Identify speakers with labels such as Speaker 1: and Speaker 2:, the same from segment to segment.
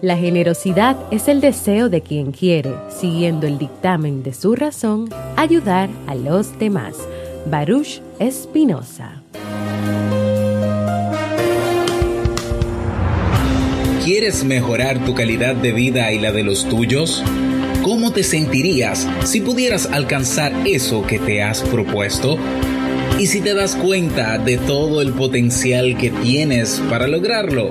Speaker 1: La generosidad es el deseo de quien quiere, siguiendo el dictamen de su razón, ayudar a los demás. Baruch Espinosa.
Speaker 2: ¿Quieres mejorar tu calidad de vida y la de los tuyos? ¿Cómo te sentirías si pudieras alcanzar eso que te has propuesto? ¿Y si te das cuenta de todo el potencial que tienes para lograrlo?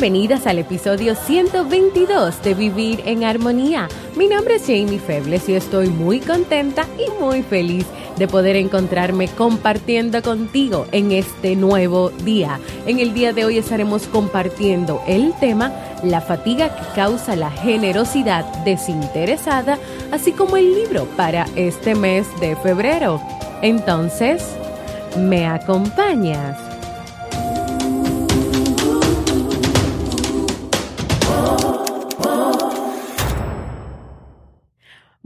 Speaker 1: Bienvenidas al episodio 122 de Vivir en Armonía. Mi nombre es Jamie Febles y estoy muy contenta y muy feliz de poder encontrarme compartiendo contigo en este nuevo día. En el día de hoy estaremos compartiendo el tema La fatiga que causa la generosidad desinteresada, así como el libro para este mes de febrero. Entonces, ¿me acompañas?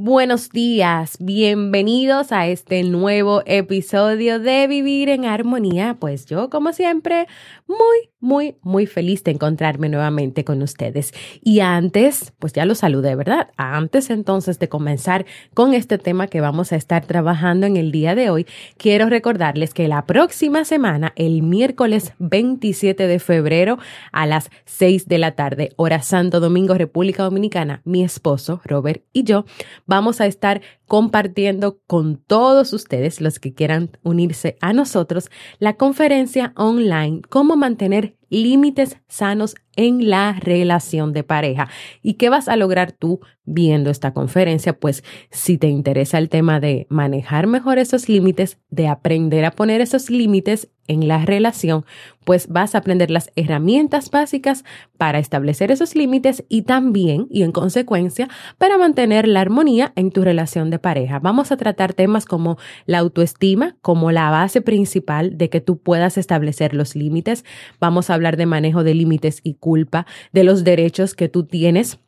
Speaker 1: Buenos días, bienvenidos a este nuevo episodio de Vivir en Armonía. Pues yo, como siempre, muy, muy, muy feliz de encontrarme nuevamente con ustedes. Y antes, pues ya los saludé, ¿verdad? Antes entonces de comenzar con este tema que vamos a estar trabajando en el día de hoy, quiero recordarles que la próxima semana, el miércoles 27 de febrero a las 6 de la tarde, hora Santo Domingo, República Dominicana, mi esposo, Robert y yo, vamos a estar compartiendo con todos ustedes, los que quieran unirse a nosotros, la conferencia online Cómo mantener límites sanos en la relación de pareja. ¿Y qué vas a lograr tú viendo esta conferencia? Pues si te interesa el tema de manejar mejor esos límites, de aprender a poner esos límites en la relación, pues vas a aprender las herramientas básicas para establecer esos límites y también, y en consecuencia, para mantener la armonía en tu relación de pareja. Vamos a tratar temas como la autoestima, como la base principal de que tú puedas establecer los límites. Vamos a hablar de manejo de límites y culpa, de los derechos que tú tienes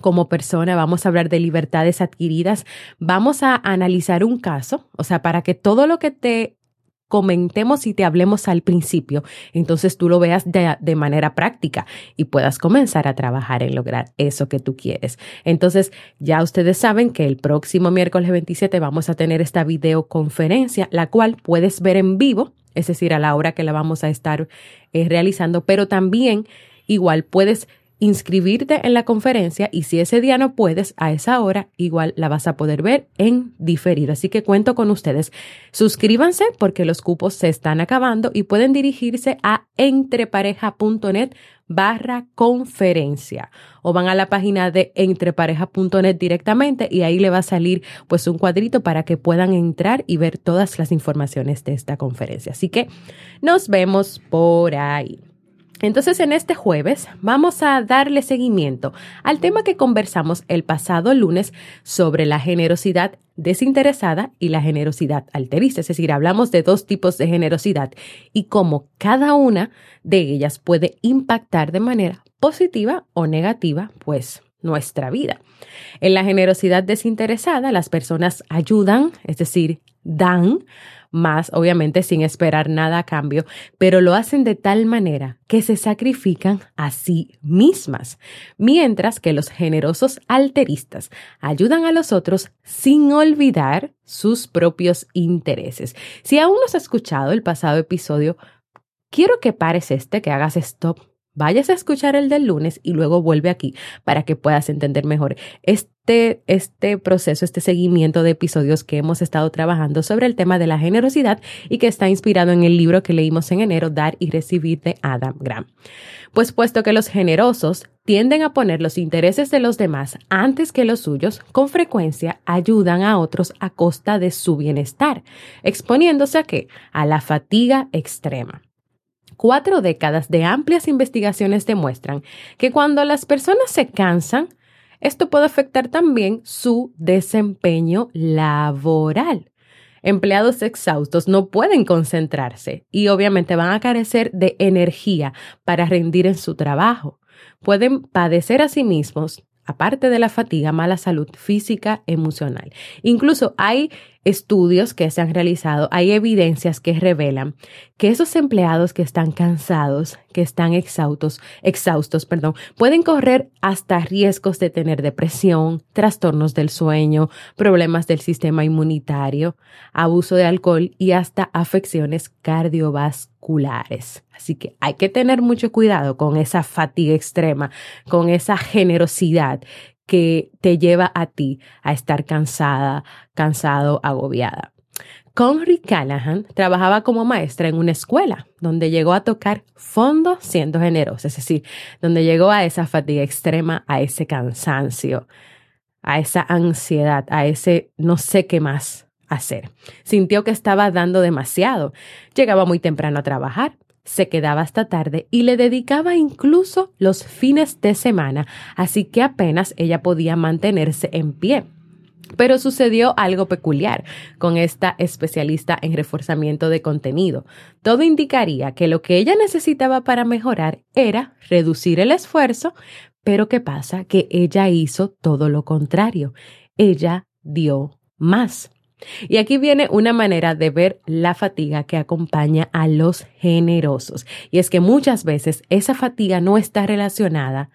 Speaker 1: como persona, vamos a hablar de libertades adquiridas, vamos a analizar un caso, o sea, para que todo lo que te comentemos y te hablemos al principio, entonces tú lo veas de, de, manera práctica y puedas comenzar a trabajar en lograr eso que tú quieres. Entonces, ya ustedes saben que el próximo miércoles 27 vamos a tener esta videoconferencia, la cual puedes ver en vivo, es decir, a la hora que la vamos a estar eh, realizando, pero también igual puedes inscribirte en la conferencia y si ese día no puedes, a esa hora igual la vas a poder ver en diferido. Así que cuento con ustedes. Suscríbanse porque los cupos se están acabando y pueden dirigirse a entrepareja.net barra conferencia o van a la página de entrepareja.net directamente y ahí le va a salir pues un cuadrito para que puedan entrar y ver todas las informaciones de esta conferencia. Así que nos vemos por ahí. Entonces, en este jueves vamos a darle seguimiento al tema que conversamos el pasado lunes sobre la generosidad desinteresada y la generosidad alterista. Es decir, hablamos de dos tipos de generosidad y cómo cada una de ellas puede impactar de manera positiva o negativa, pues, nuestra vida. En la generosidad desinteresada, las personas ayudan, es decir, dan más, obviamente sin esperar nada a cambio, pero lo hacen de tal manera que se sacrifican a sí mismas, mientras que los generosos alteristas ayudan a los otros sin olvidar sus propios intereses. Si aún no has escuchado el pasado episodio, quiero que pares este, que hagas stop vayas a escuchar el del lunes y luego vuelve aquí para que puedas entender mejor este, este proceso, este seguimiento de episodios que hemos estado trabajando sobre el tema de la generosidad y que está inspirado en el libro que leímos en enero, Dar y Recibir de Adam Graham. Pues puesto que los generosos tienden a poner los intereses de los demás antes que los suyos, con frecuencia ayudan a otros a costa de su bienestar, exponiéndose a qué? A la fatiga extrema. Cuatro décadas de amplias investigaciones demuestran que cuando las personas se cansan, esto puede afectar también su desempeño laboral. Empleados exhaustos no pueden concentrarse y obviamente van a carecer de energía para rendir en su trabajo. Pueden padecer a sí mismos aparte de la fatiga, mala salud física, emocional. Incluso hay estudios que se han realizado, hay evidencias que revelan que esos empleados que están cansados, que están exhaustos, exhaustos, perdón, pueden correr hasta riesgos de tener depresión, trastornos del sueño, problemas del sistema inmunitario, abuso de alcohol y hasta afecciones cardiovasculares. Así que hay que tener mucho cuidado con esa fatiga extrema, con esa generosidad que te lleva a ti a estar cansada, cansado, agobiada. Conry Callahan trabajaba como maestra en una escuela donde llegó a tocar fondo siendo generosa, es decir, donde llegó a esa fatiga extrema, a ese cansancio, a esa ansiedad, a ese no sé qué más hacer. Sintió que estaba dando demasiado. Llegaba muy temprano a trabajar, se quedaba hasta tarde y le dedicaba incluso los fines de semana, así que apenas ella podía mantenerse en pie. Pero sucedió algo peculiar con esta especialista en reforzamiento de contenido. Todo indicaría que lo que ella necesitaba para mejorar era reducir el esfuerzo, pero ¿qué pasa? Que ella hizo todo lo contrario. Ella dio más. Y aquí viene una manera de ver la fatiga que acompaña a los generosos. Y es que muchas veces esa fatiga no está relacionada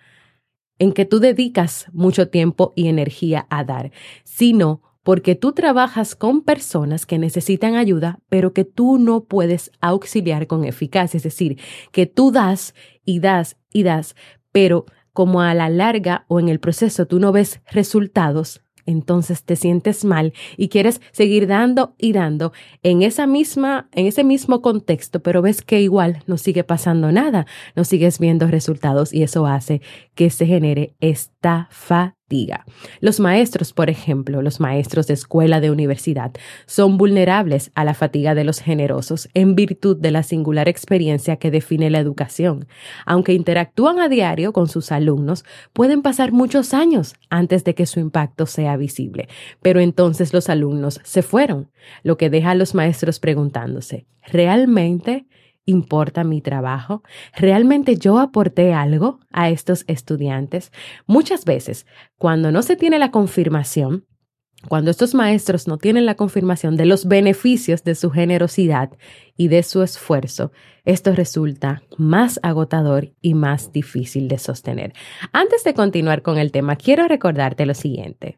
Speaker 1: en que tú dedicas mucho tiempo y energía a dar, sino porque tú trabajas con personas que necesitan ayuda, pero que tú no puedes auxiliar con eficacia. Es decir, que tú das y das y das, pero como a la larga o en el proceso tú no ves resultados, entonces te sientes mal y quieres seguir dando y dando en esa misma, en ese mismo contexto, pero ves que igual no sigue pasando nada, no sigues viendo resultados y eso hace que se genere fatiga. Los maestros, por ejemplo, los maestros de escuela de universidad, son vulnerables a la fatiga de los generosos en virtud de la singular experiencia que define la educación. Aunque interactúan a diario con sus alumnos, pueden pasar muchos años antes de que su impacto sea visible. Pero entonces los alumnos se fueron, lo que deja a los maestros preguntándose, ¿realmente importa mi trabajo? ¿Realmente yo aporté algo a estos estudiantes? Muchas veces, cuando no se tiene la confirmación, cuando estos maestros no tienen la confirmación de los beneficios de su generosidad y de su esfuerzo, esto resulta más agotador y más difícil de sostener. Antes de continuar con el tema, quiero recordarte lo siguiente.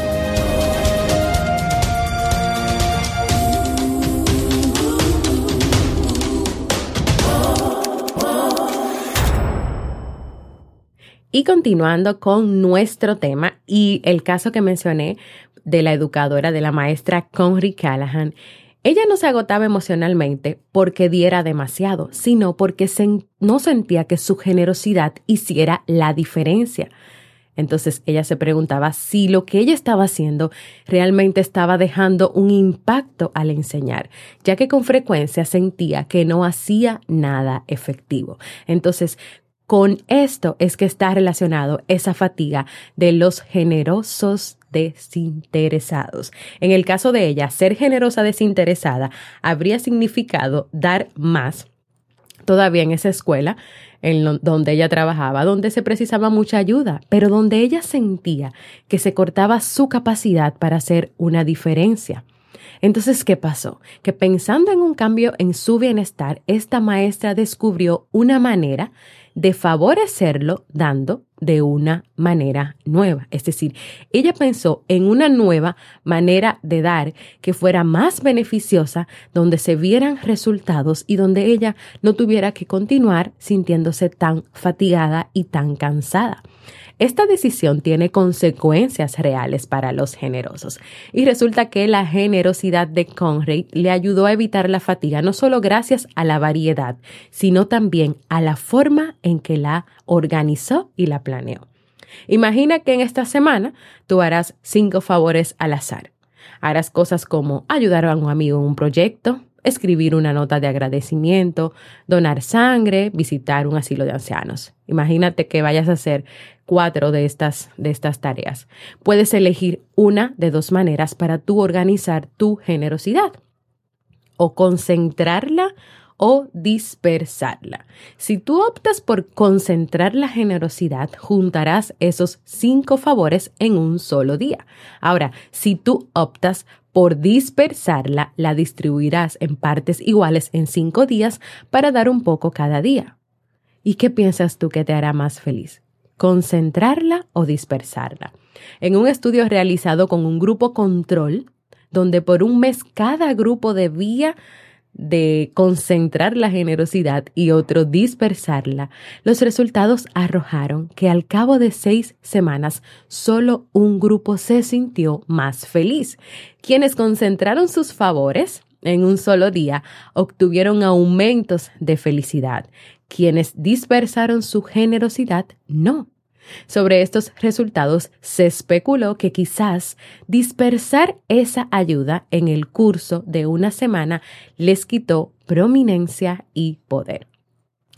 Speaker 1: Y continuando con nuestro tema y el caso que mencioné de la educadora, de la maestra Conry Callahan, ella no se agotaba emocionalmente porque diera demasiado, sino porque no sentía que su generosidad hiciera la diferencia. Entonces ella se preguntaba si lo que ella estaba haciendo realmente estaba dejando un impacto al enseñar, ya que con frecuencia sentía que no hacía nada efectivo. Entonces, con esto es que está relacionado esa fatiga de los generosos desinteresados. En el caso de ella, ser generosa desinteresada habría significado dar más todavía en esa escuela en donde ella trabajaba, donde se precisaba mucha ayuda, pero donde ella sentía que se cortaba su capacidad para hacer una diferencia. Entonces, ¿qué pasó? Que pensando en un cambio en su bienestar, esta maestra descubrió una manera de favorecerlo dando de una manera nueva. Es decir, ella pensó en una nueva manera de dar que fuera más beneficiosa, donde se vieran resultados y donde ella no tuviera que continuar sintiéndose tan fatigada y tan cansada. Esta decisión tiene consecuencias reales para los generosos y resulta que la generosidad de Conrad le ayudó a evitar la fatiga no solo gracias a la variedad, sino también a la forma en que la organizó y la planeó. Imagina que en esta semana tú harás cinco favores al azar. Harás cosas como ayudar a un amigo en un proyecto, escribir una nota de agradecimiento, donar sangre, visitar un asilo de ancianos. Imagínate que vayas a hacer cuatro de estas, de estas tareas. Puedes elegir una de dos maneras para tú organizar tu generosidad. O concentrarla o dispersarla. Si tú optas por concentrar la generosidad, juntarás esos cinco favores en un solo día. Ahora, si tú optas por dispersarla, la distribuirás en partes iguales en cinco días para dar un poco cada día. ¿Y qué piensas tú que te hará más feliz? ¿Concentrarla o dispersarla? En un estudio realizado con un grupo control, donde por un mes cada grupo debía de concentrar la generosidad y otro dispersarla, los resultados arrojaron que al cabo de seis semanas solo un grupo se sintió más feliz. Quienes concentraron sus favores en un solo día obtuvieron aumentos de felicidad. Quienes dispersaron su generosidad no. Sobre estos resultados se especuló que quizás dispersar esa ayuda en el curso de una semana les quitó prominencia y poder.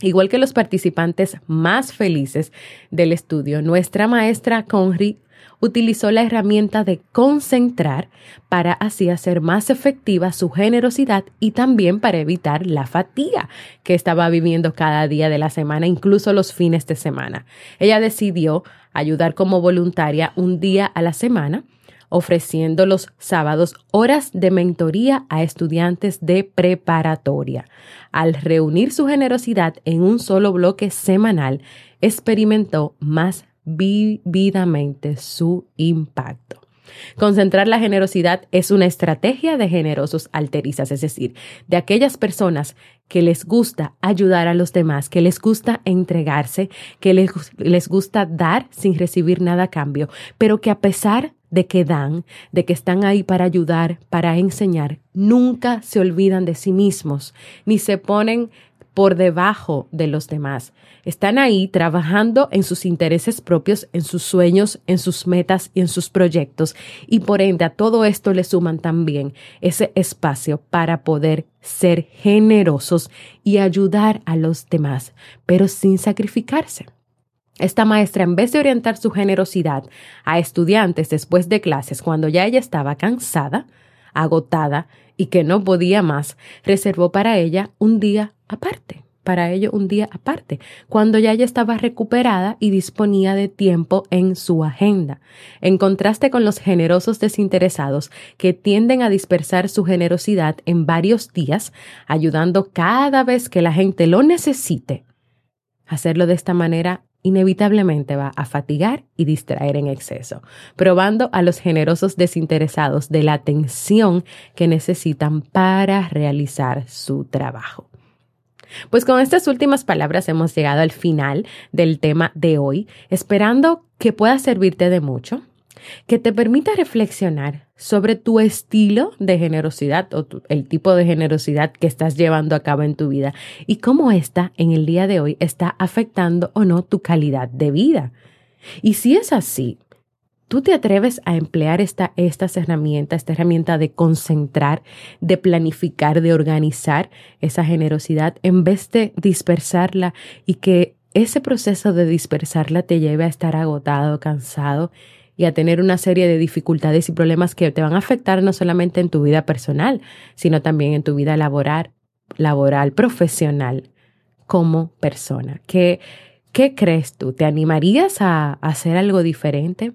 Speaker 1: Igual que los participantes más felices del estudio, nuestra maestra Conry utilizó la herramienta de concentrar para así hacer más efectiva su generosidad y también para evitar la fatiga que estaba viviendo cada día de la semana, incluso los fines de semana. Ella decidió ayudar como voluntaria un día a la semana ofreciendo los sábados horas de mentoría a estudiantes de preparatoria. Al reunir su generosidad en un solo bloque semanal, experimentó más vividamente su impacto. Concentrar la generosidad es una estrategia de generosos alterizas, es decir, de aquellas personas que les gusta ayudar a los demás, que les gusta entregarse, que les, les gusta dar sin recibir nada a cambio, pero que a pesar de que dan, de que están ahí para ayudar, para enseñar, nunca se olvidan de sí mismos, ni se ponen por debajo de los demás. Están ahí trabajando en sus intereses propios, en sus sueños, en sus metas y en sus proyectos. Y por ende a todo esto le suman también ese espacio para poder ser generosos y ayudar a los demás, pero sin sacrificarse. Esta maestra, en vez de orientar su generosidad a estudiantes después de clases, cuando ya ella estaba cansada, agotada y que no podía más, reservó para ella un día aparte, para ello un día aparte, cuando ya ella estaba recuperada y disponía de tiempo en su agenda. En contraste con los generosos desinteresados que tienden a dispersar su generosidad en varios días, ayudando cada vez que la gente lo necesite. Hacerlo de esta manera inevitablemente va a fatigar y distraer en exceso, probando a los generosos desinteresados de la atención que necesitan para realizar su trabajo. Pues con estas últimas palabras hemos llegado al final del tema de hoy, esperando que pueda servirte de mucho, que te permita reflexionar sobre tu estilo de generosidad o el tipo de generosidad que estás llevando a cabo en tu vida y cómo esta en el día de hoy está afectando o no tu calidad de vida. Y si es así, tú te atreves a emplear esta, estas herramientas, esta herramienta de concentrar, de planificar, de organizar esa generosidad en vez de dispersarla y que ese proceso de dispersarla te lleve a estar agotado, cansado y a tener una serie de dificultades y problemas que te van a afectar no solamente en tu vida personal, sino también en tu vida laboral, profesional, como persona. ¿Qué, qué crees tú? ¿Te animarías a, hacer algo diferente?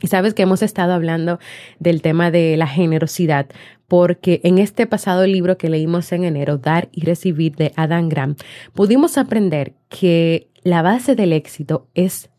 Speaker 1: Y sabes que hemos estado hablando del tema de la generosidad, porque en este pasado libro que leímos en enero, Dar y Recibir de Adam Grant, pudimos aprender que la base del éxito es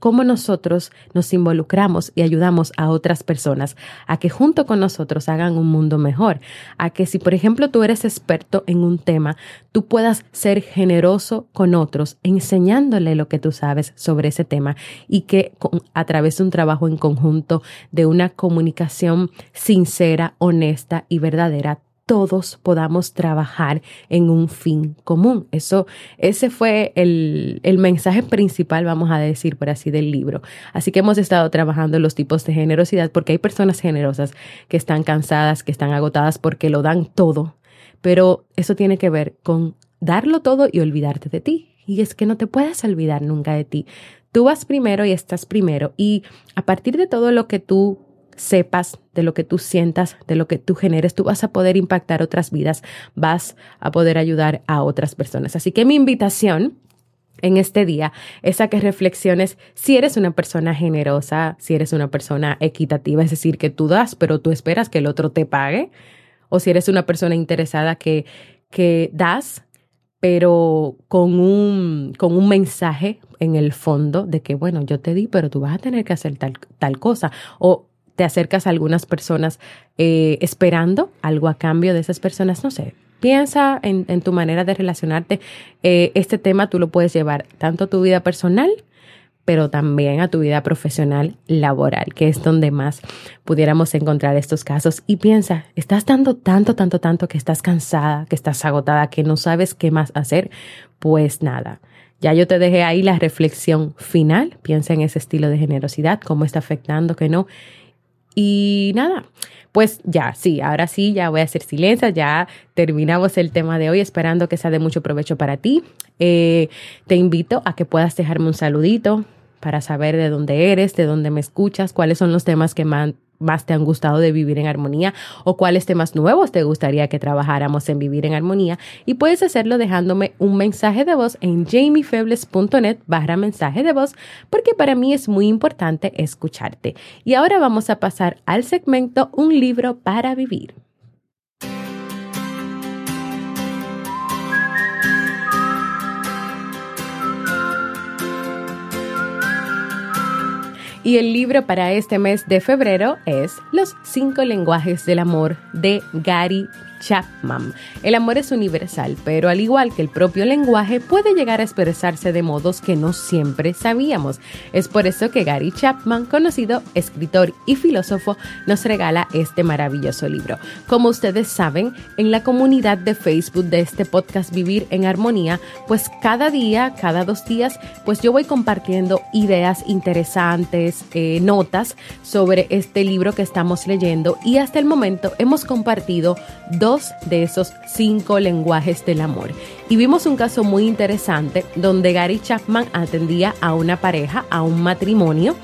Speaker 1: cómo nosotros nos involucramos y ayudamos a otras personas a que junto con nosotros hagan un mundo mejor, a que si por ejemplo tú eres experto en un tema, tú puedas ser generoso con otros, enseñándole lo que tú sabes sobre ese tema y que a través de un trabajo en conjunto, de una comunicación sincera, honesta y verdadera, todos podamos trabajar en un fin común. Eso, ese fue el, el, mensaje principal, vamos a decir por así, del libro. Así que hemos estado trabajando los tipos de generosidad porque hay personas generosas que están cansadas, que están agotadas porque lo dan todo, pero eso tiene que ver con darlo todo y olvidarte de ti. Y es que no te puedes olvidar nunca de ti. Tú vas primero y estás primero. Y a partir de todo lo que tú sepas, de lo que tú sientas, de lo que tú generes, tú vas a poder impactar otras vidas, vas a poder ayudar a otras personas. Así que mi invitación en este día es a que reflexiones si eres una persona generosa, si eres una persona equitativa, es decir, que tú das, pero tú esperas que el otro te pague, o si eres una persona interesada que, que das, pero con un, con un mensaje en el fondo de que, bueno, yo te di, pero tú vas a tener que hacer tal, tal cosa, o te acercas a algunas personas eh, esperando algo a cambio de esas personas, no sé. Piensa en, tu manera de relacionarte. Eh, este tema tú lo puedes llevar tanto a tu vida personal, pero también a tu vida profesional laboral, que es donde más pudiéramos encontrar estos casos. Y piensa, estás dando tanto, tanto, tanto que estás cansada, que estás agotada, que no sabes qué más hacer. Pues nada, ya yo te dejé ahí la reflexión final. Piensa en ese estilo de generosidad, cómo está afectando, que no. Y nada, pues ya, sí, ahora sí, ya voy a hacer silencio, ya terminamos el tema de hoy, esperando que sea de mucho provecho para ti. Eh, te invito a que puedas dejarme un saludito para saber de dónde eres, de dónde me escuchas, cuáles son los temas que más más te han gustado de vivir en armonía o cuáles temas nuevos te gustaría que trabajáramos en vivir en armonía y puedes hacerlo dejándome un mensaje de voz en jamiefebles.net barra mensaje de voz porque para mí es muy importante escucharte. Y ahora vamos a pasar al segmento Un libro para vivir. Y el libro para este mes de febrero es Los cinco lenguajes del amor de Gary Chapman. El amor es universal, pero al igual que el propio lenguaje, puede llegar a expresarse de modos que no siempre sabíamos. Es por eso que Gary Chapman, conocido escritor y filósofo, nos regala este maravilloso libro. Como ustedes saben, en la comunidad de Facebook de este podcast Vivir en Armonía, pues cada día, cada dos días, pues yo voy compartiendo ideas interesantes, eh, notas sobre este libro que estamos leyendo y hasta el momento hemos compartido dos de esos cinco lenguajes del amor. Y vimos un caso muy interesante donde Gary Chapman atendía a una pareja, a un matrimonio,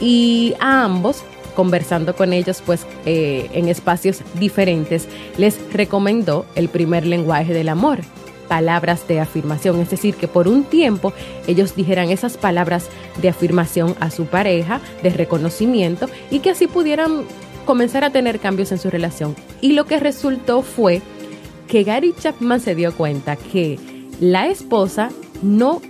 Speaker 1: y a ambos conversando con ellos pues eh, en espacios diferentes, les recomendó el primer lenguaje del amor, palabras de afirmación, es decir, que por un tiempo ellos dijeran esas palabras de afirmación a su pareja, de reconocimiento, y que así pudieran comenzar a tener cambios en su relación. Y lo que resultó fue que Gary Chapman se dio cuenta que la esposa no,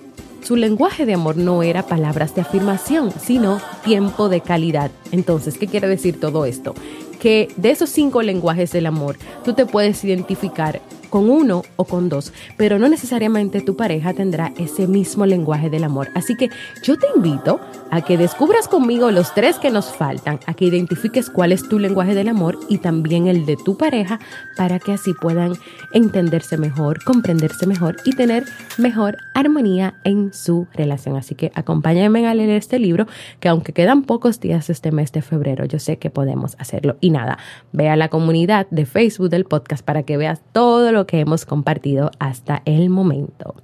Speaker 1: su lenguaje de amor no era palabras de afirmación, sino tiempo de calidad. Entonces, ¿qué quiere decir todo esto? Que de esos cinco lenguajes del amor, tú te puedes identificar con uno o con dos, pero no necesariamente tu pareja tendrá ese mismo lenguaje del amor. Así que yo te invito a que descubras conmigo los tres que nos faltan, a que identifiques cuál es tu lenguaje del amor y también el de tu pareja para que así puedan entenderse mejor, comprenderse mejor y tener mejor armonía en su relación. Así que acompáñame a leer este libro que aunque quedan pocos días este mes de febrero, yo sé que podemos hacerlo. Y nada, ve a la comunidad de Facebook del podcast para que veas todo que hemos compartido hasta el momento.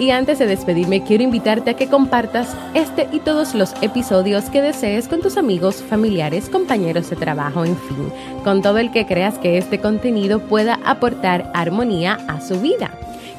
Speaker 1: Y antes de despedirme, quiero invitarte a que compartas este y todos los episodios que desees con tus amigos, familiares, compañeros de trabajo, en fin, con todo el que creas que este contenido pueda aportar armonía a su vida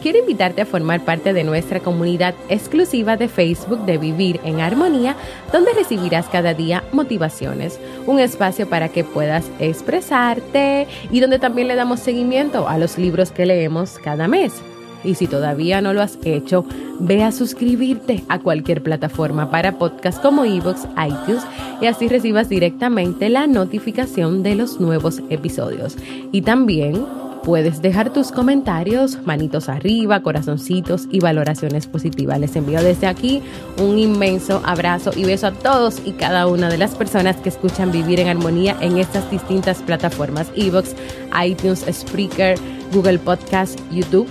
Speaker 1: quiero invitarte a formar parte de nuestra comunidad exclusiva de Facebook de Vivir en Armonía, donde recibirás cada día motivaciones, un espacio para que puedas expresarte y donde también le damos seguimiento a los libros que leemos cada mes. Y si todavía no lo has hecho, ve a suscribirte a cualquier plataforma para podcast como iVoox, iTunes y así recibas directamente la notificación de los nuevos episodios. Y también Puedes dejar tus comentarios, manitos arriba, corazoncitos y valoraciones positivas. Les envío desde aquí un inmenso abrazo y beso a todos y cada una de las personas que escuchan Vivir en Armonía en estas distintas plataformas, Evox, iTunes, Spreaker, Google Podcast, YouTube.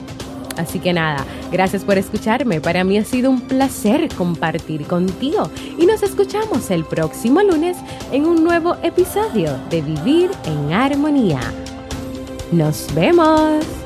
Speaker 1: Así que nada, gracias por escucharme. Para mí ha sido un placer compartir contigo y nos escuchamos el próximo lunes en un nuevo episodio de Vivir en Armonía. Nos vemos.